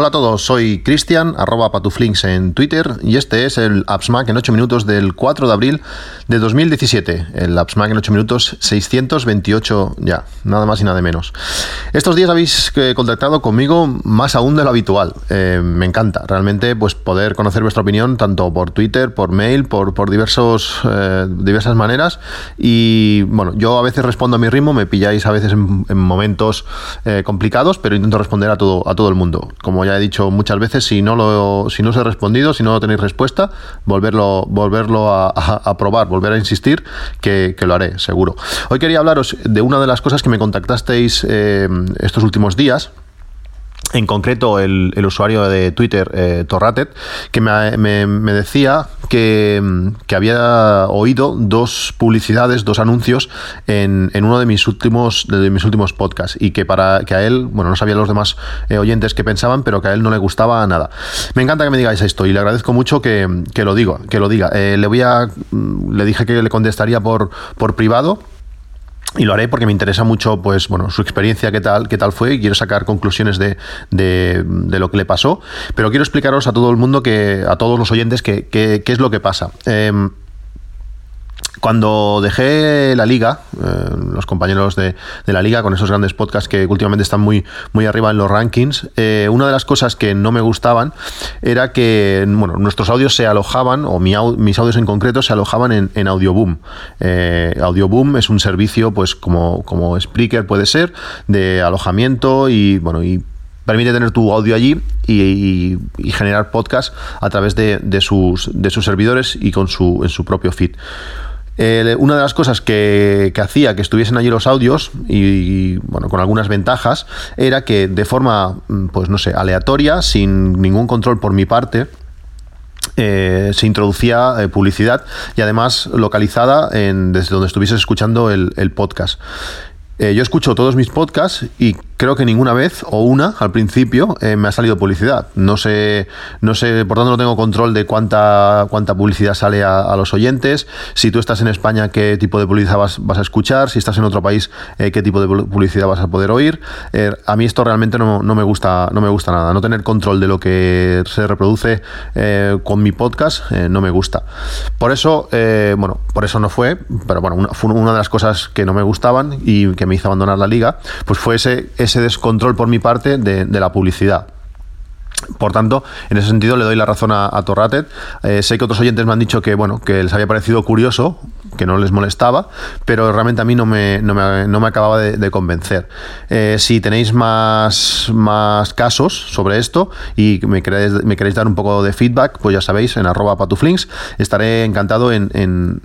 Hola a todos, soy Cristian, arroba patuflinks en Twitter y este es el AppsMac en 8 minutos del 4 de abril de 2017. El AppsMac en 8 minutos 628 ya, nada más y nada menos. Estos días habéis eh, contactado conmigo más aún de lo habitual. Eh, me encanta realmente pues, poder conocer vuestra opinión tanto por Twitter, por mail, por, por diversos, eh, diversas maneras y bueno, yo a veces respondo a mi ritmo, me pilláis a veces en, momentos complicados, pero intento responder a todo, a todo el mundo. Como ya he dicho muchas veces, si no, lo, si no os he respondido, si no tenéis respuesta, volverlo, volverlo a, probar, volver a insistir, que, lo haré, seguro. Hoy quería hablaros de una de las cosas que me contactasteis eh, estos últimos días en concreto el, usuario de Twitter, eh, Torratet, que me, decía que, había oído dos publicidades, dos anuncios en, uno de mis últimos de mis últimos podcasts y que para que a él, bueno, no sabía los demás eh, oyentes que pensaban, pero que a él no le gustaba nada. Me encanta que me digáis esto y le agradezco mucho que, lo diga, que lo diga. Eh, le voy a le dije que le contestaría por por privado y lo haré porque me interesa mucho pues bueno su experiencia qué tal qué tal fue y quiero sacar conclusiones de, de, lo que le pasó. Pero quiero explicaros a todo el mundo que a todos los oyentes qué es lo que pasa. Em, cuando dejé la liga, eh, los compañeros de, la liga con esos grandes podcasts que últimamente están muy, muy arriba en los rankings, eh, una de las cosas que no me gustaban era que bueno, nuestros audios se alojaban, o mis audios en concreto, se alojaban en, Audioboom. Eh, Audioboom es un servicio, pues como, como Spreaker puede ser, de alojamiento y bueno, y permite tener tu audio allí y, generar podcast a través de, sus, de sus servidores y con su, en su propio feed. Eh, una de las cosas que, hacía que estuviesen allí los audios, y, bueno, con algunas ventajas, era que de forma, mm, pues no sé, aleatoria, sin ningún control por mi parte, eh, se introducía eh, publicidad y además localizada en, desde donde estuvieses escuchando el podcast. Yo escucho todos mis podcasts y creo que ninguna vez o una al principio eh, me ha salido publicidad. No sé, no sé, por tanto no tengo control de cuánta, cuánta publicidad sale a, los oyentes. Si tú estás en España, qué tipo de publicidad vas, a escuchar. Si estás en otro país, eh, qué tipo de publicidad vas a poder oír. Eh, a mí esto realmente no, me gusta, no me gusta nada. No tener control de lo que se reproduce con mi podcast no me gusta. Por eso, bueno, por eso no fue, pero bueno, una, fue una de las cosas que no me gustaban y que me hizo abandonar la liga, pues fue ese ese descontrol por mi parte de, la publicidad. Por tanto, en ese sentido le doy la razón a, Torratet. Eh, sé que otros oyentes me han dicho que bueno que les había parecido curioso, que no les molestaba, pero realmente a mí no me, no me, acababa de, convencer. Eh, si tenéis más, más casos sobre esto y me queréis, me queréis dar un poco de feedback, pues ya sabéis, en arroba patuflinks, estaré encantado en,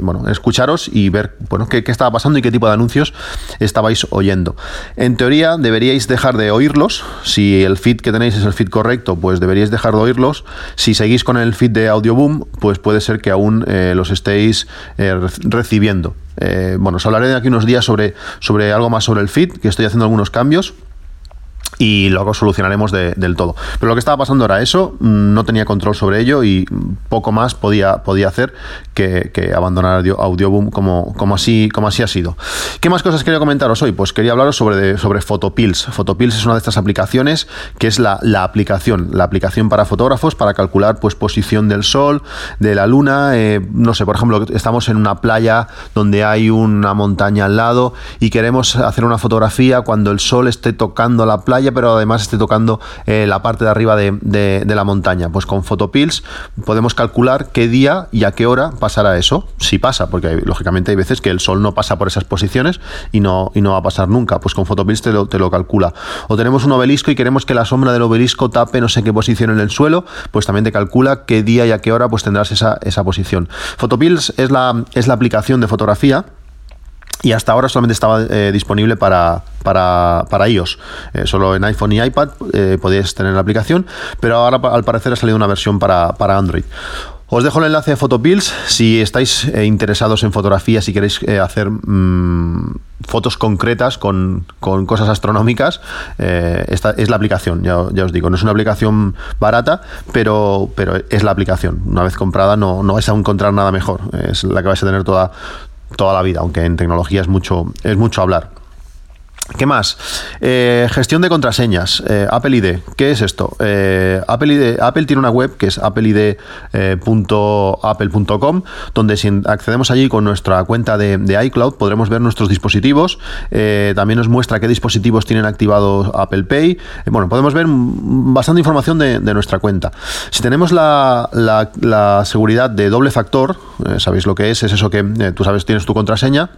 bueno, escucharos y ver bueno, qué, qué estaba pasando y qué tipo de anuncios estabais oyendo. En teoría deberíais dejar de oírlos si el feed que tenéis es el feed correcto, pues deberíais dejar de oírlos. Si seguís con el feed de Audioboom, pues puede ser que aún eh, los estéis eh, recibiendo. Eh, bueno, os hablaré de aquí unos días sobre, sobre algo más sobre el feed, que estoy haciendo algunos cambios y luego solucionaremos del todo. Pero lo que estaba pasando era eso, mm, no tenía control sobre ello y poco más podía, podía hacer que, abandonar Audioboom como, como, así, como así ha sido. ¿Qué más cosas quería comentaros hoy? Pues quería hablaros sobre, sobre Photopills. Photopills es una de estas aplicaciones que es la, aplicación, la aplicación para fotógrafos para calcular pues, posición del sol, de la luna. Eh, no sé, por ejemplo, estamos en una playa donde hay una montaña al lado y queremos hacer una fotografía cuando el sol esté tocando la playa pero además esté tocando eh, la parte de arriba de, la montaña. Pues con Photopills podemos calcular qué día y a qué hora pasará eso, si pasa, porque lógicamente hay veces que el sol no pasa por esas posiciones y no, y no va a pasar nunca. Pues con Photopills te lo, te lo calcula. O tenemos un obelisco y queremos que la sombra del obelisco tape no sé qué posición en el suelo, pues también te calcula qué día y a qué hora pues tendrás esa, esa posición. Photopills es la, es la aplicación de fotografía y hasta ahora solamente estaba eh, disponible para, para, para iOS. Eh, solo en iPhone y iPad eh, podéis tener la aplicación, pero ahora al parecer ha salido una versión para, para Android. Os dejo el enlace de Photopills si estáis interesados en fotografía, si queréis hacer mm, fotos concretas con, con, cosas astronómicas. esta es la aplicación, ya, ya, os digo. No es una aplicación barata, pero, pero es la aplicación. Una vez comprada no, no vais a encontrar nada mejor. Es la que vais a tener toda, toda la vida, aunque en tecnología es mucho, es mucho hablar. ¿Qué más? Eh, gestión de contraseñas. Eh, Apple ID. ¿Qué es esto? Eh, Apple, Apple tiene una web que es appleid.apple.com, donde si accedemos allí con nuestra cuenta de, iCloud podremos ver nuestros dispositivos. también nos muestra qué dispositivos tienen activado Apple Pay. bueno, podemos ver bastante información de, nuestra cuenta. Si tenemos la, la seguridad de doble factor, sabéis lo que es, es eso que tú sabes, tienes tu contraseña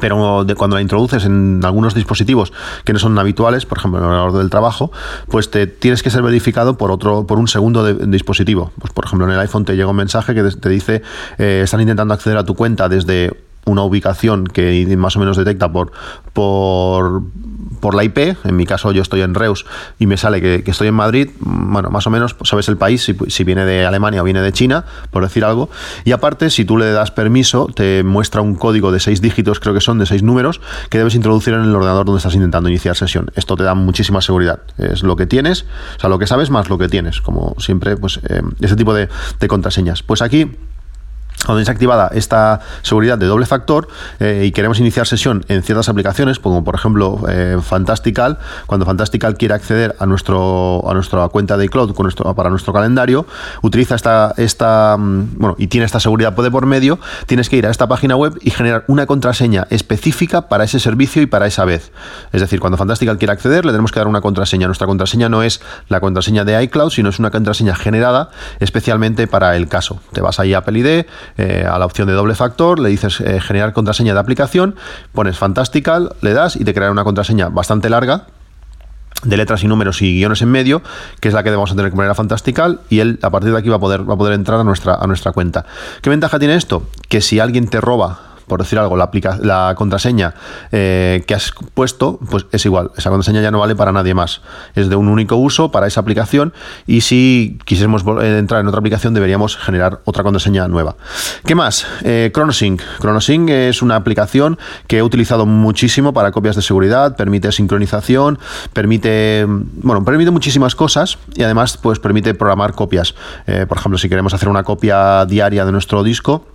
pero de cuando la introduces en algunos dispositivos que no son habituales, por ejemplo en el ordenador del trabajo, pues te tienes que ser verificado por otro, por un segundo dispositivo. Pues por ejemplo en el iPhone te llega un mensaje que te dice eh, están intentando acceder a tu cuenta desde una ubicación que más o menos detecta por, por, por la IP, en mi caso yo estoy en Reus y me sale que, estoy en Madrid, bueno, más o menos pues, sabes el país, si, si, viene de Alemania o viene de China, por decir algo, y aparte si tú le das permiso, te muestra un código de seis dígitos, creo que son de seis números, que debes introducir en el ordenador donde estás intentando iniciar sesión. Esto te da muchísima seguridad, es lo que tienes, o sea, lo que sabes más lo que tienes, como siempre, pues eh, ese tipo de, de contraseñas. Pues aquí cuando es activada esta seguridad de doble factor eh, y queremos iniciar sesión en ciertas aplicaciones, como por ejemplo eh, Fantastical, cuando Fantastical quiere acceder a, nuestro, a nuestra cuenta de iCloud para nuestro calendario, utiliza esta, esta, mm, bueno, y tiene esta seguridad de por medio, tienes que ir a esta página web y generar una contraseña específica para ese servicio y para esa vez. Es decir, cuando Fantastical quiere acceder, le tenemos que dar una contraseña. Nuestra contraseña no es la contraseña de iCloud, sino es una contraseña generada especialmente para el caso. Te vas ahí a Apple ID, eh, a la opción de doble factor, le dices eh, generar contraseña de aplicación, pones Fantastical, le das y te creará una contraseña bastante larga de letras y números y guiones en medio, que es la que vamos a tener que poner a Fantastical, y él a partir de aquí va a poder, va a poder entrar a nuestra, a nuestra cuenta. ¿Qué ventaja tiene esto? Que si alguien te roba por decir algo, la, contraseña eh, que has puesto, pues es igual. Esa contraseña ya no vale para nadie más. Es de un único uso para esa aplicación y si quisiéramos entrar en otra aplicación deberíamos generar otra contraseña nueva. ¿Qué más? Eh, ChronoSync. ChronoSync es una aplicación que he utilizado muchísimo para copias de seguridad, permite sincronización, permite, bueno, permite muchísimas cosas y además pues permite programar copias. Eh, por ejemplo, si queremos hacer una copia diaria de nuestro disco,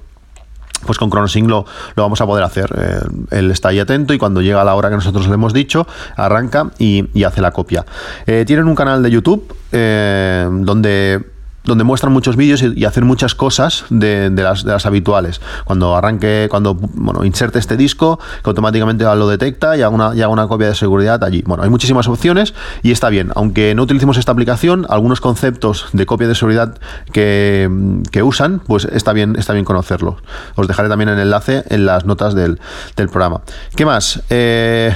pues con ChronoSync lo, lo, vamos a poder hacer. Eh, él está ahí atento y cuando llega la hora que nosotros le hemos dicho, arranca y, hace la copia. Eh, tienen un canal de YouTube eh, donde donde muestran muchos vídeos y, hacen muchas cosas de, las, habituales. Cuando arranque, cuando bueno, inserte este disco, que automáticamente lo detecta y haga, una, y haga una copia de seguridad allí. Bueno, hay muchísimas opciones y está bien. Aunque no utilicemos esta aplicación, algunos conceptos de copia de seguridad que, usan, pues está bien, está bien conocerlos. Os dejaré también el enlace en las notas del, programa. ¿Qué más? Eh,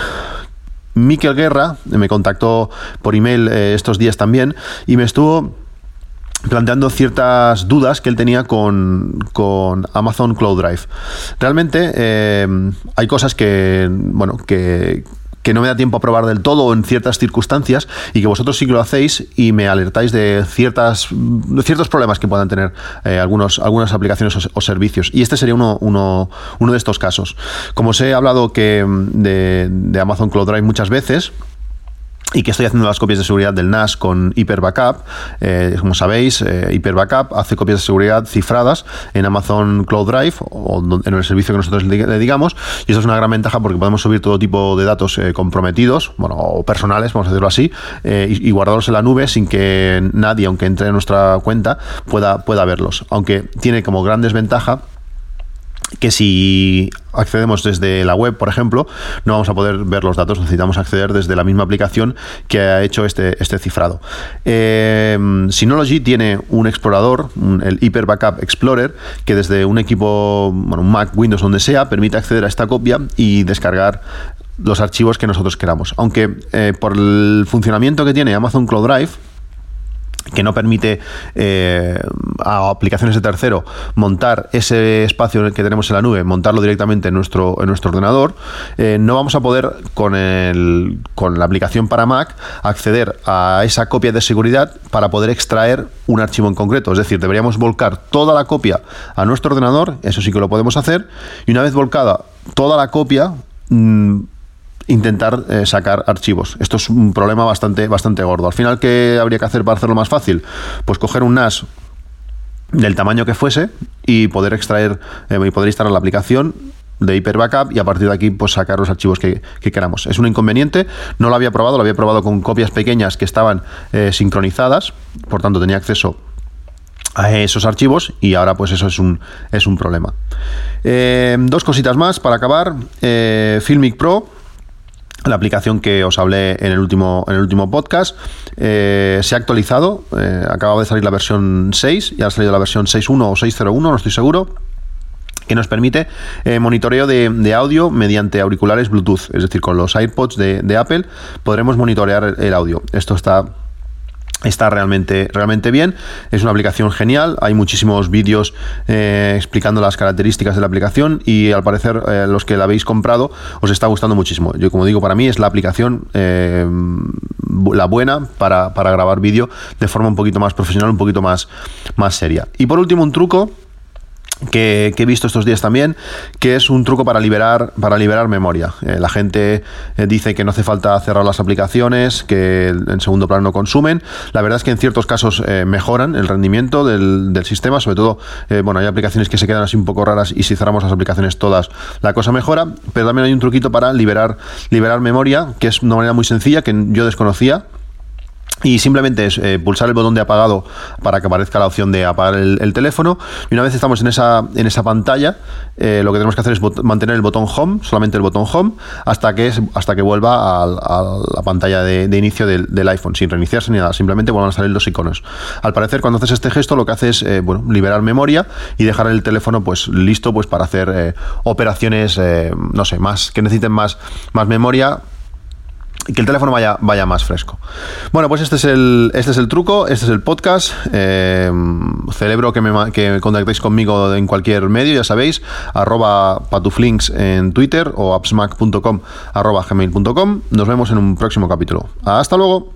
Miquel Guerra me contactó por email eh, estos días también y me estuvo planteando ciertas dudas que él tenía con, Amazon Cloud Drive. Realmente eh, hay cosas que, bueno, que, no me da tiempo a probar del todo en ciertas circunstancias y que vosotros sí que lo hacéis y me alertáis de ciertas, ciertos problemas que puedan tener eh, algunos, algunas aplicaciones o, servicios. Y este sería uno, uno, uno, de estos casos. Como os he hablado que de, de Amazon Cloud Drive muchas veces, y que estoy haciendo las copias de seguridad del NAS con Hyper Backup. Eh, como sabéis, eh, Hyper Backup hace copias de seguridad cifradas en Amazon Cloud Drive o en el servicio que nosotros le digamos. Y eso es una gran ventaja porque podemos subir todo tipo de datos eh, comprometidos, bueno, o personales, vamos a decirlo así, y, y, guardarlos en la nube sin que nadie, aunque entre en nuestra cuenta, pueda, pueda verlos. Aunque tiene como gran desventaja que si accedemos desde la web, por ejemplo, no vamos a poder ver los datos, necesitamos acceder desde la misma aplicación que ha hecho este, este cifrado. Eh, Synology tiene un explorador, el Hyper Backup Explorer, que desde un equipo, bueno, un Mac, Windows, donde sea, permite acceder a esta copia y descargar los archivos que nosotros queramos. Aunque eh, por el funcionamiento que tiene Amazon Cloud Drive, que no permite eh, a aplicaciones de tercero montar ese espacio que tenemos en la nube, montarlo directamente en nuestro, en nuestro ordenador, eh, no vamos a poder con, el, con la aplicación para Mac acceder a esa copia de seguridad para poder extraer un archivo en concreto. Es decir, deberíamos volcar toda la copia a nuestro ordenador, eso sí que lo podemos hacer, y una vez volcada toda la copia, mm, intentar eh, sacar archivos. Esto es un problema bastante, bastante gordo. Al final, ¿qué habría que hacer para hacerlo más fácil? Pues coger un NAS del tamaño que fuese y poder extraer eh, y poder instalar la aplicación de Hyper Backup y a partir de aquí pues sacar los archivos que, queramos. Es un inconveniente, no lo había probado, lo había probado con copias pequeñas que estaban eh, sincronizadas, por tanto tenía acceso a esos archivos y ahora pues eso es un, es un problema. Dos cositas más para acabar. Filmic Pro, la aplicación que os hablé en el último, en el último podcast, se ha actualizado. acaba de salir la versión 6 y ha salido la versión 6.1 o 6.01, no estoy seguro que nos permite eh, monitoreo de, audio mediante auriculares Bluetooth, es decir, con los AirPods de, Apple podremos monitorear el audio. Esto está Está realmente, realmente bien. Es una aplicación genial. Hay muchísimos vídeos eh, explicando las características de la aplicación y al parecer eh, los que la habéis comprado os está gustando muchísimo. Yo como digo, para mí es la aplicación la buena para, grabar vídeo de forma un poquito más profesional, un poquito más, más seria. Y por último, un truco que, he visto estos días también, que es un truco para liberar, para liberar memoria. Eh, la gente eh, dice que no hace falta cerrar las aplicaciones, que en segundo plano no consumen. La verdad es que en ciertos casos eh, mejoran el rendimiento del, del sistema, sobre todo, bueno, hay aplicaciones que se quedan así un poco raras y si cerramos las aplicaciones todas, la cosa mejora. Pero también hay un truquito para liberar, liberar memoria, que es una manera muy sencilla que yo desconocía y simplemente es eh, pulsar el botón de apagado para que aparezca la opción de apagar el, teléfono. Y una vez estamos en esa, en esa pantalla, eh, lo que tenemos que hacer es mantener el botón home, solamente el botón home, hasta que, hasta que vuelva a, la pantalla de, inicio del, iPhone, sin reiniciarse ni nada, simplemente vuelvan a salir los iconos. Al parecer, cuando haces este gesto, lo que hace es eh, bueno, liberar memoria y dejar el teléfono pues, listo pues, para hacer operaciones, no sé, más que necesiten más, más memoria que el teléfono vaya, vaya más fresco. Bueno, pues este es el, este es el truco, este es el podcast. Eh, celebro que me, que contactéis conmigo en cualquier medio, ya sabéis, arroba patuflinks en Twitter o appsmac.com arroba gmail.com. Nos vemos en un próximo capítulo. Hasta luego.